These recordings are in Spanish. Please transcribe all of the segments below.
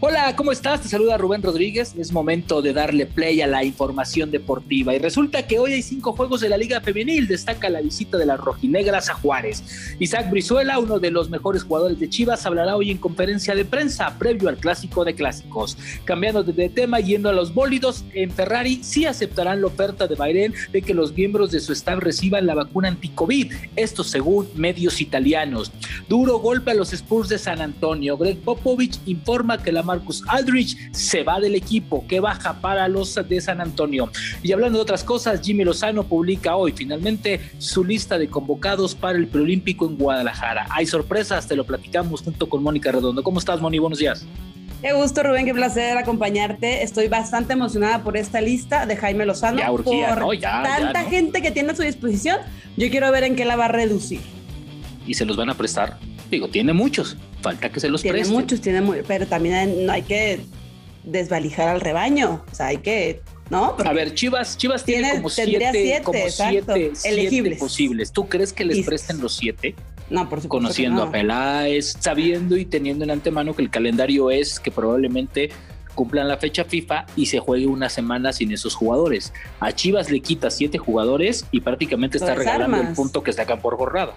Hola, ¿cómo estás? Te saluda Rubén Rodríguez. Es momento de darle play a la información deportiva. Y resulta que hoy hay cinco juegos de la Liga Femenil. Destaca la visita de las rojinegras a Juárez. Isaac Brizuela, uno de los mejores jugadores de Chivas, hablará hoy en conferencia de prensa previo al clásico de clásicos. Cambiando de tema, yendo a los bólidos, en Ferrari sí aceptarán la oferta de Bahrein de que los miembros de su staff reciban la vacuna anti-COVID. Esto según medios italianos. Duro golpe a los Spurs de San Antonio. Greg Popovich informa que la Marcus Aldrich se va del equipo, que baja para los de San Antonio. Y hablando de otras cosas, Jimmy Lozano publica hoy finalmente su lista de convocados para el preolímpico en Guadalajara. Hay sorpresas, te lo platicamos junto con Mónica Redondo. ¿Cómo estás, Moni? Buenos días. Qué gusto, Rubén, qué placer acompañarte. Estoy bastante emocionada por esta lista de Jaime Lozano. Ya urgía, por Ya, tanta gente que tiene a su disposición. Yo quiero ver en qué la va a reducir. Y se los van a prestar. Digo, tiene muchos falta que se los tiene presten. muchos, tiene muchos, pero también no hay que desvalijar al rebaño, o sea, hay que, ¿no? a ver, Chivas, Chivas tiene, como siete, como siete, elegibles. posibles. ¿Tú crees que les presten los siete? No, por supuesto. Conociendo a Peláez, sabiendo y teniendo en antemano que el calendario es que probablemente cumplan la fecha FIFA y se juegue una semana sin esos jugadores. A Chivas le quita siete jugadores y prácticamente está regalando el punto que sacan por jornada.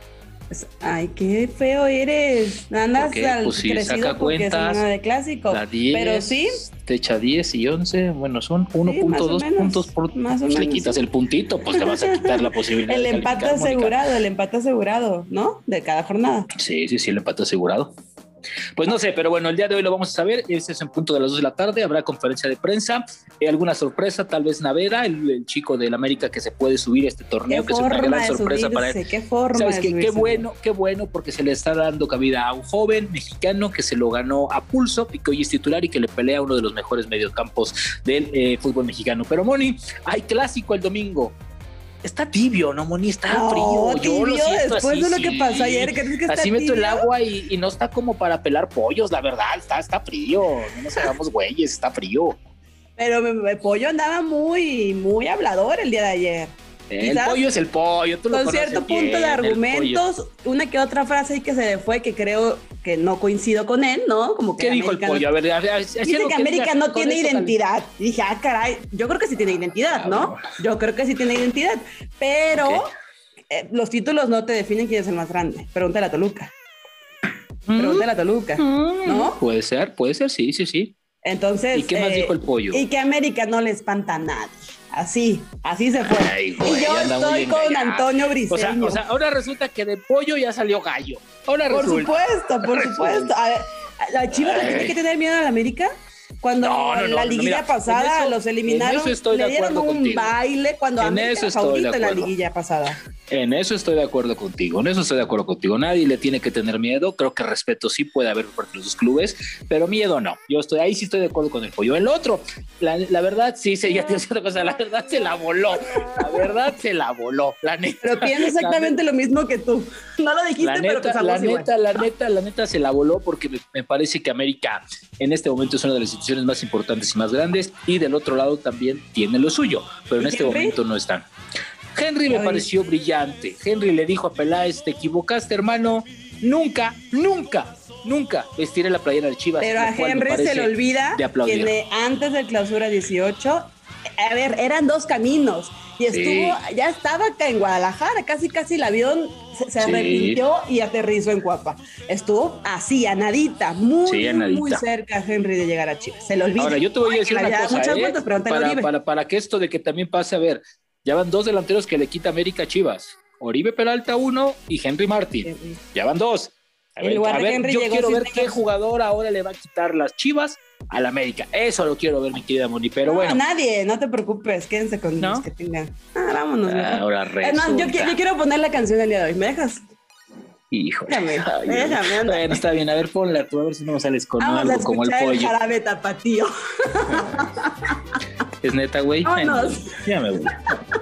Ay, qué feo eres. Andas al pues sí, crecido saca cuentas, de clásico. La 10, pero sí. Te echa 10 y 11. Bueno, son 1.2 sí, puntos por. Más pues le quitas el puntito, pues te vas a quitar la posibilidad. el de empate asegurado, el empate asegurado, ¿no? De cada jornada. Sí, sí, sí, el empate asegurado. Pues no sé, pero bueno, el día de hoy lo vamos a saber. Ese es en punto de las 2 de la tarde. Habrá conferencia de prensa. Eh, alguna sorpresa, tal vez Navera, el, chico del América que se puede subir a este torneo, que es una gran sorpresa para él. Qué forma. ¿Sabes qué? Qué bueno, qué bueno, porque se le está dando cabida a un joven mexicano que se lo ganó a pulso y que hoy es titular y que le pelea a uno de los mejores mediocampos del eh, fútbol mexicano. Pero Moni, hay clásico el domingo está tibio, ¿no, Moni? Está frío. Yo lo siento después de lo que pasó ayer, que está Así meto el agua y, no está como para pelar pollos, la verdad, está, está frío. No nos hagamos güeyes, está frío. Pero el pollo andaba muy, muy hablador el día de ayer. El pollo es el pollo, tú lo Con cierto punto de argumentos, una que otra frase ahí que se le fue que creo que no coincido con él, ¿no? Como que ¿Qué dijo el pollo? A ver, a ver dice que, América no tiene identidad. dije, ah, caray, yo creo que sí tiene identidad, ah, ¿no? Yo creo que sí tiene identidad, pero eh, los títulos no te definen quién es el más grande. Pregúntale a Toluca. Mm. Pregúntale a Toluca, mm. ¿no? Puede ser, puede ser, sí, sí, sí. Entonces. ¿Y qué más dijo el pollo? Y que América no le espanta a nadie. Así, así se fue. y yo estoy con Antonio Briceño. O sea, ahora resulta que de pollo ya salió gallo. Ahora por supuesto, por supuesto. A ver, ¿La Chivas tiene que tener miedo a la América? Cuando la liguilla pasada los eliminaron, le dieron un baile cuando en eso estoy de la liguilla pasada. En eso estoy de acuerdo contigo, en eso estoy de acuerdo contigo. Nadie le tiene que tener miedo. Creo que respeto sí puede haber por los clubes, pero miedo no. Yo estoy ahí, sí estoy de acuerdo con el pollo. El otro, la, verdad, sí, sí, ya te otra cosa. La verdad se la voló. La verdad se la voló. La neta. Pero pienso exactamente lo mismo que tú. No lo dijiste, la neta, pero la neta, la neta, la neta se la voló porque me, parece que América en este momento es una de las instituciones más importantes y más grandes y del otro lado también tiene lo suyo, pero en este momento no están. Henry me pareció brillante. Henry le dijo a Peláez, te equivocaste, hermano. Nunca, nunca, nunca vestiré la playera de Chivas. Pero a Henry se le olvida que antes del clausura 18, a ver, eran dos caminos. Y estuvo, ya estaba acá en Guadalajara, casi casi el avión se, arrepintió y aterrizó en Cuapa. Estuvo así, a nadita, muy, muy cerca Henry de llegar a Chivas. Se lo olvida. Ahora, yo te voy a decir una cosa, ¿eh? para, para, para, que esto de que también pase, a ver, ya van dos delanteros que le quita América a Chivas. Oribe Peralta uno y Henry Martin. Ya van dos. A ver, yo quiero ver qué jugador ahora le va a quitar las Chivas al América. Eso lo quiero ver, mi querida Moni. Pero bueno. nadie, no te preocupes. Quédense con los que tengan. Ah, vámonos. ahora yo, yo, quiero poner la canción del día de hoy. ¿Me dejas? Hijo. Déjame, déjame, Bueno, está bien. A ver, ponla tú, a ver si no sales con algo como el pollo. El jarabe tapatío. Es neta, güey. ya me voy.